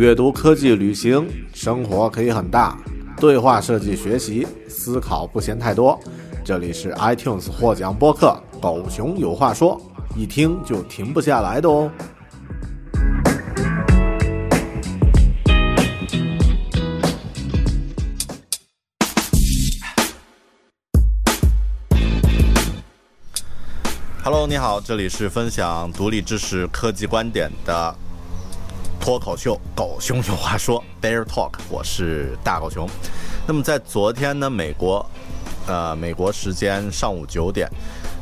阅读、科技、旅行，生活可以很大。对话设计学习，思考不嫌太多。这里是 iTunes 获奖播客《狗熊有话说》，一听就停不下来的哦。Hello，你好，这里是分享独立知识、科技观点的脱口秀《狗熊有话说》（Bear Talk），我是大狗熊。那么在昨天呢，美国，呃，美国时间上午九点，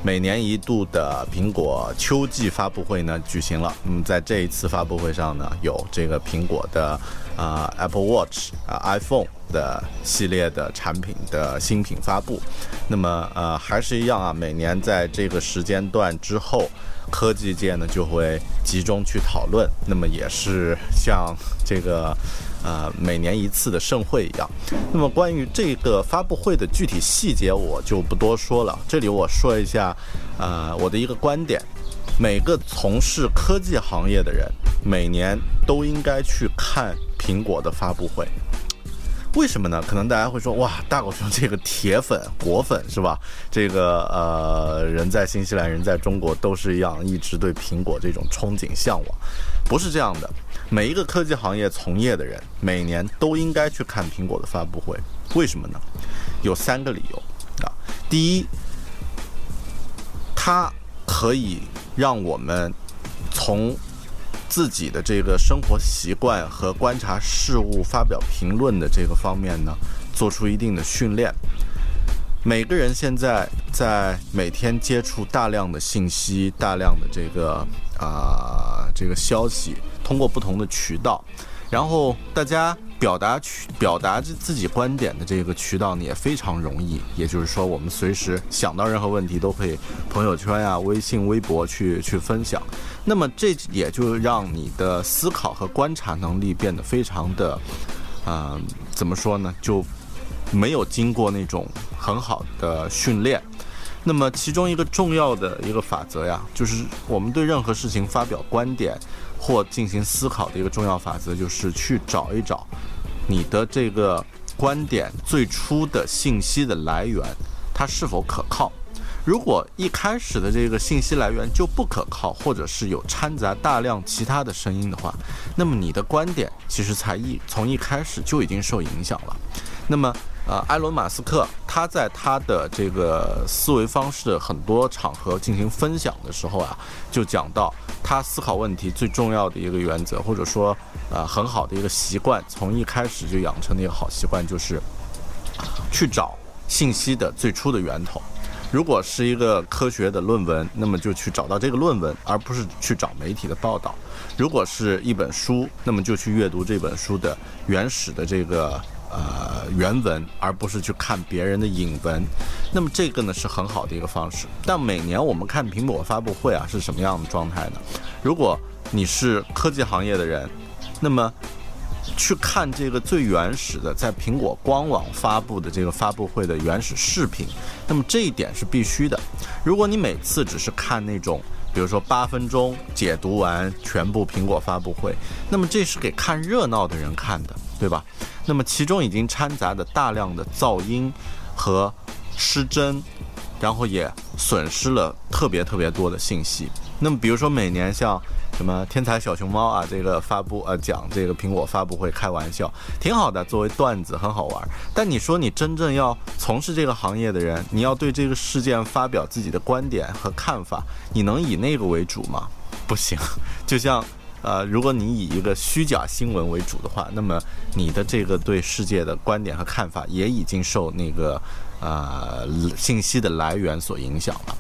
每年一度的苹果秋季发布会呢举行了。那么在这一次发布会上呢，有这个苹果的啊 Apple Watch 啊 iPhone 的系列的产品的新品发布。那么呃，还是一样啊，每年在这个时间段之后。科技界呢就会集中去讨论，那么也是像这个呃每年一次的盛会一样。那么关于这个发布会的具体细节，我就不多说了。这里我说一下，呃，我的一个观点：每个从事科技行业的人，每年都应该去看苹果的发布会。为什么呢？可能大家会说，哇，大狗熊这个铁粉、果粉是吧？这个呃，人在新西兰，人在中国都是一样，一直对苹果这种憧憬向往。不是这样的，每一个科技行业从业的人，每年都应该去看苹果的发布会。为什么呢？有三个理由啊。第一，它可以让我们从自己的这个生活习惯和观察事物、发表评论的这个方面呢，做出一定的训练。每个人现在在每天接触大量的信息、大量的这个啊这个消息，通过不同的渠道，然后大家表达渠表达自自己观点的这个渠道呢也非常容易。也就是说，我们随时想到任何问题都可以朋友圈呀、微信、微博去去分享。那么这也就让你的思考和观察能力变得非常的，嗯，怎么说呢？就没有经过那种很好的训练。那么其中一个重要的一个法则呀，就是我们对任何事情发表观点或进行思考的一个重要法则，就是去找一找你的这个观点最初的信息的来源，它是否可靠。如果一开始的这个信息来源就不可靠，或者是有掺杂大量其他的声音的话，那么你的观点其实才一从一开始就已经受影响了。那么，呃，埃隆·马斯克他在他的这个思维方式很多场合进行分享的时候啊，就讲到他思考问题最重要的一个原则，或者说，呃，很好的一个习惯，从一开始就养成的一个好习惯，就是去找信息的最初的源头。如果是一个科学的论文，那么就去找到这个论文，而不是去找媒体的报道。如果是一本书，那么就去阅读这本书的原始的这个呃原文，而不是去看别人的引文。那么这个呢是很好的一个方式。但每年我们看苹果发布会啊是什么样的状态呢？如果你是科技行业的人，那么。去看这个最原始的在苹果官网发布的这个发布会的原始视频，那么这一点是必须的。如果你每次只是看那种，比如说八分钟解读完全部苹果发布会，那么这是给看热闹的人看的，对吧？那么其中已经掺杂的大量的噪音和失真，然后也损失了特别特别多的信息。那么比如说每年像。什么天才小熊猫啊？这个发布呃讲这个苹果发布会开玩笑，挺好的，作为段子很好玩。但你说你真正要从事这个行业的人，你要对这个事件发表自己的观点和看法，你能以那个为主吗？不行。就像呃，如果你以一个虚假新闻为主的话，那么你的这个对世界的观点和看法也已经受那个呃信息的来源所影响了。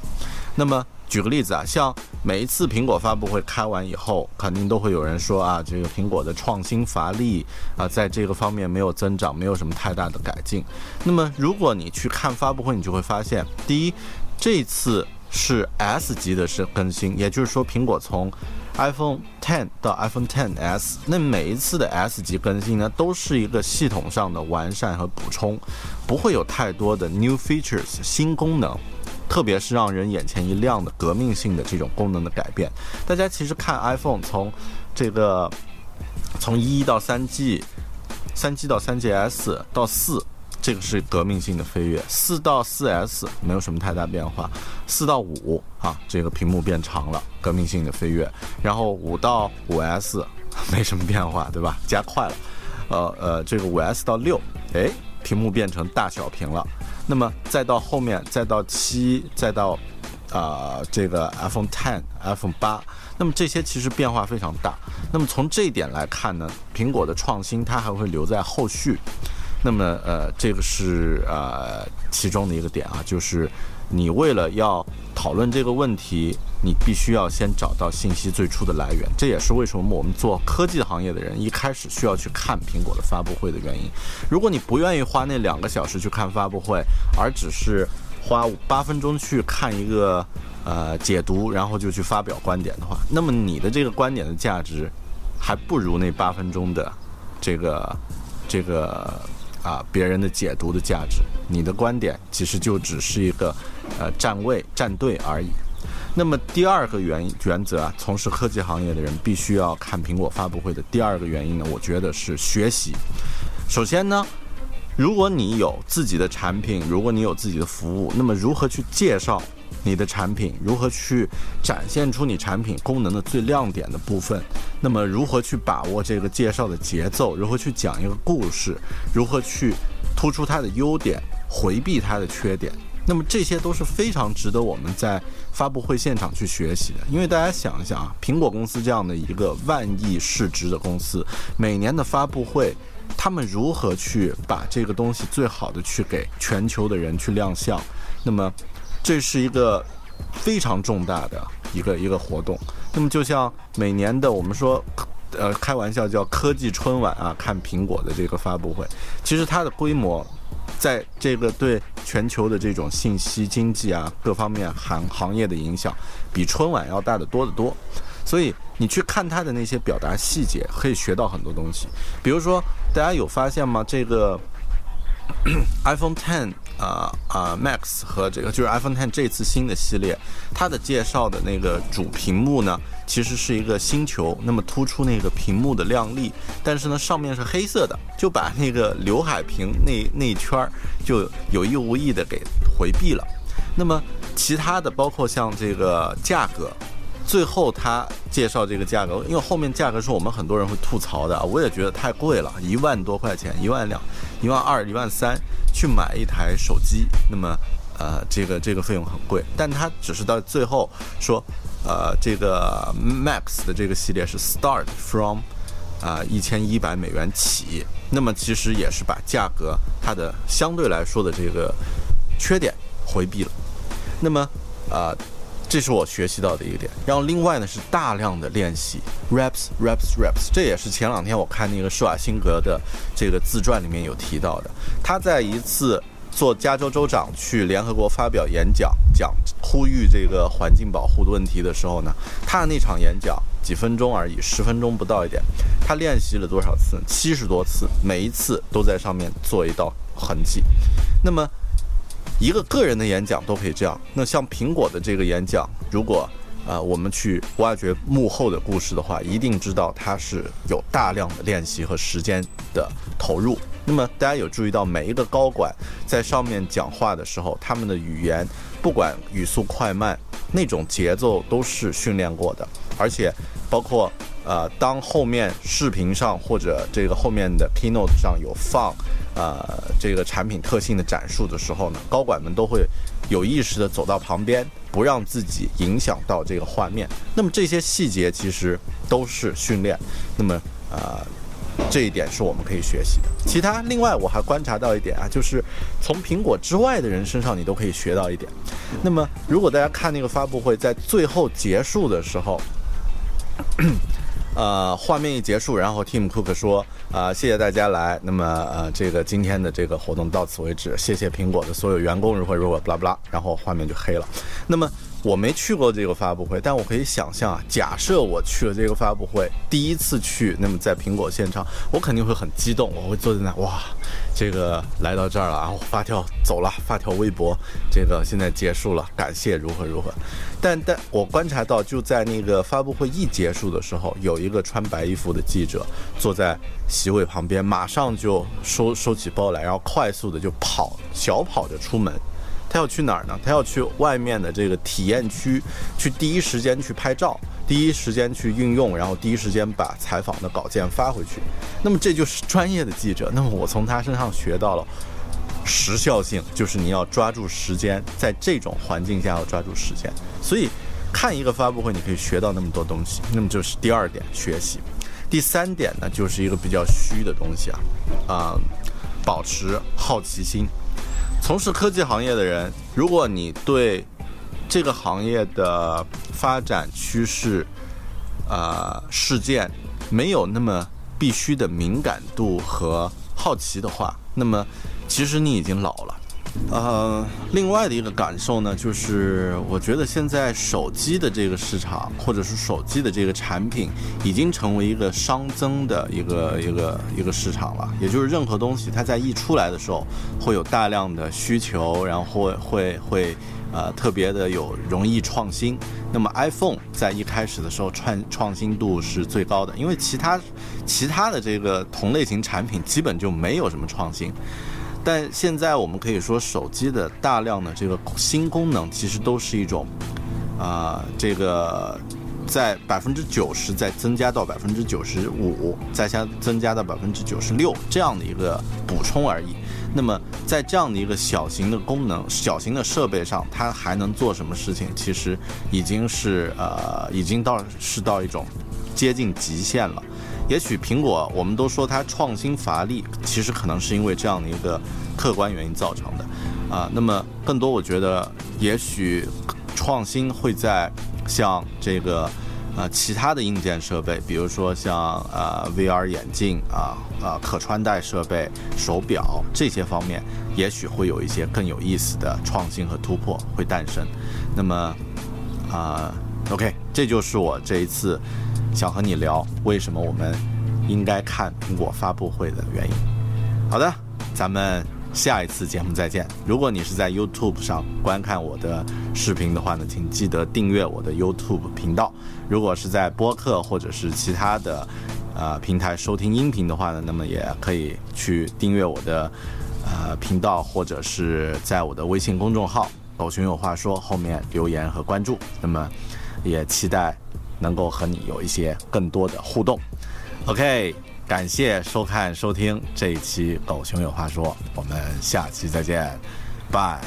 那么。举个例子啊，像每一次苹果发布会开完以后，肯定都会有人说啊，这个苹果的创新乏力啊，在这个方面没有增长，没有什么太大的改进。那么如果你去看发布会，你就会发现，第一，这次是 S 级的是更新，也就是说苹果从 iPhone 10到 iPhone 10s，那每一次的 S 级更新呢，都是一个系统上的完善和补充，不会有太多的 new features 新功能。特别是让人眼前一亮的革命性的这种功能的改变，大家其实看 iPhone 从这个从一到三 G，三 G 到三 GS 到四，这个是革命性的飞跃；四到四 S 没有什么太大变化；四到五啊，这个屏幕变长了，革命性的飞跃；然后五到五 S 没什么变化，对吧？加快了。呃呃，这个五 S 到六，哎，屏幕变成大小屏了。那么再到后面，再到七，再到，啊，这个 iPhone Ten、iPhone 八，那么这些其实变化非常大。那么从这一点来看呢，苹果的创新它还会留在后续。那么呃，这个是呃其中的一个点啊，就是你为了要讨论这个问题。你必须要先找到信息最初的来源，这也是为什么我们做科技行业的人一开始需要去看苹果的发布会的原因。如果你不愿意花那两个小时去看发布会，而只是花八分钟去看一个呃解读，然后就去发表观点的话，那么你的这个观点的价值还不如那八分钟的这个这个啊别人的解读的价值。你的观点其实就只是一个呃站位站队而已。那么第二个原原则啊，从事科技行业的人必须要看苹果发布会的第二个原因呢，我觉得是学习。首先呢，如果你有自己的产品，如果你有自己的服务，那么如何去介绍你的产品，如何去展现出你产品功能的最亮点的部分，那么如何去把握这个介绍的节奏，如何去讲一个故事，如何去突出它的优点，回避它的缺点。那么这些都是非常值得我们在发布会现场去学习的，因为大家想一想啊，苹果公司这样的一个万亿市值的公司，每年的发布会，他们如何去把这个东西最好的去给全球的人去亮相？那么这是一个非常重大的一个一个活动。那么就像每年的我们说，呃，开玩笑叫科技春晚啊，看苹果的这个发布会，其实它的规模。在这个对全球的这种信息经济啊各方面行行业的影响，比春晚要大得多得多，所以你去看它的那些表达细节，可以学到很多东西。比如说，大家有发现吗？这个 iPhone Ten。啊啊，Max 和这个就是 iPhone 10这次新的系列，它的介绍的那个主屏幕呢，其实是一个星球，那么突出那个屏幕的亮丽，但是呢上面是黑色的，就把那个刘海屏那那一圈儿就有意无意的给回避了。那么其他的包括像这个价格。最后他介绍这个价格，因为后面价格是我们很多人会吐槽的，我也觉得太贵了，一万多块钱，一万两，一万二，一万三，去买一台手机，那么，呃，这个这个费用很贵，但他只是到最后说，呃，这个 Max 的这个系列是 Start from，啊，一千一百美元起，那么其实也是把价格它的相对来说的这个缺点回避了，那么，啊。这是我学习到的一个点，然后另外呢是大量的练习，raps，raps，raps，这也是前两天我看那个施瓦辛格的这个自传里面有提到的。他在一次做加州州长去联合国发表演讲，讲呼吁这个环境保护的问题的时候呢，他的那场演讲几分钟而已，十分钟不到一点，他练习了多少次？七十多次，每一次都在上面做一道痕迹。那么。一个个人的演讲都可以这样，那像苹果的这个演讲，如果啊我们去挖掘幕后的故事的话，一定知道它是有大量的练习和时间的投入。那么大家有注意到，每一个高管在上面讲话的时候，他们的语言不管语速快慢，那种节奏都是训练过的，而且包括呃当后面视频上或者这个后面的 keynote 上有放。呃，这个产品特性的展示的时候呢，高管们都会有意识的走到旁边，不让自己影响到这个画面。那么这些细节其实都是训练。那么呃，这一点是我们可以学习的。其他，另外我还观察到一点啊，就是从苹果之外的人身上，你都可以学到一点。那么，如果大家看那个发布会，在最后结束的时候。呃，画面一结束，然后 Tim Cook 说：“啊，谢谢大家来。那么，呃，这个今天的这个活动到此为止。谢谢苹果的所有员工，如何如何，巴拉巴拉。然后画面就黑了。那么。”我没去过这个发布会，但我可以想象啊，假设我去了这个发布会，第一次去，那么在苹果现场，我肯定会很激动，我会坐在那，哇，这个来到这儿了，然后发条走了，发条微博，这个现在结束了，感谢如何如何。但但我观察到，就在那个发布会一结束的时候，有一个穿白衣服的记者坐在席位旁边，马上就收收起包来，然后快速的就跑，小跑着出门。他要去哪儿呢？他要去外面的这个体验区，去第一时间去拍照，第一时间去运用，然后第一时间把采访的稿件发回去。那么这就是专业的记者。那么我从他身上学到了时效性，就是你要抓住时间，在这种环境下要抓住时间。所以看一个发布会，你可以学到那么多东西。那么就是第二点学习。第三点呢，就是一个比较虚的东西啊，啊，保持好奇心。从事科技行业的人，如果你对这个行业的发展趋势、呃事件没有那么必须的敏感度和好奇的话，那么其实你已经老了。呃，另外的一个感受呢，就是我觉得现在手机的这个市场，或者是手机的这个产品，已经成为一个熵增的一个一个一个市场了。也就是任何东西它在一出来的时候，会有大量的需求，然后会会会呃特别的有容易创新。那么 iPhone 在一开始的时候创创新度是最高的，因为其他其他的这个同类型产品基本就没有什么创新。但现在我们可以说，手机的大量的这个新功能，其实都是一种，啊，这个在百分之九十再增加到百分之九十五，再加增加到百分之九十六这样的一个补充而已。那么在这样的一个小型的功能、小型的设备上，它还能做什么事情？其实已经是呃，已经到是到一种接近极限了。也许苹果，我们都说它创新乏力，其实可能是因为这样的一个客观原因造成的，啊，那么更多我觉得，也许创新会在像这个呃其他的硬件设备，比如说像呃 VR 眼镜啊啊可穿戴设备、手表这些方面，也许会有一些更有意思的创新和突破会诞生。那么啊，OK，这就是我这一次。想和你聊为什么我们应该看苹果发布会的原因。好的，咱们下一次节目再见。如果你是在 YouTube 上观看我的视频的话呢，请记得订阅我的 YouTube 频道。如果是在播客或者是其他的呃平台收听音频的话呢，那么也可以去订阅我的呃频道，或者是在我的微信公众号“狗熊有话说”后面留言和关注。那么也期待。能够和你有一些更多的互动，OK，感谢收看收听这一期《狗熊有话说》，我们下期再见，拜。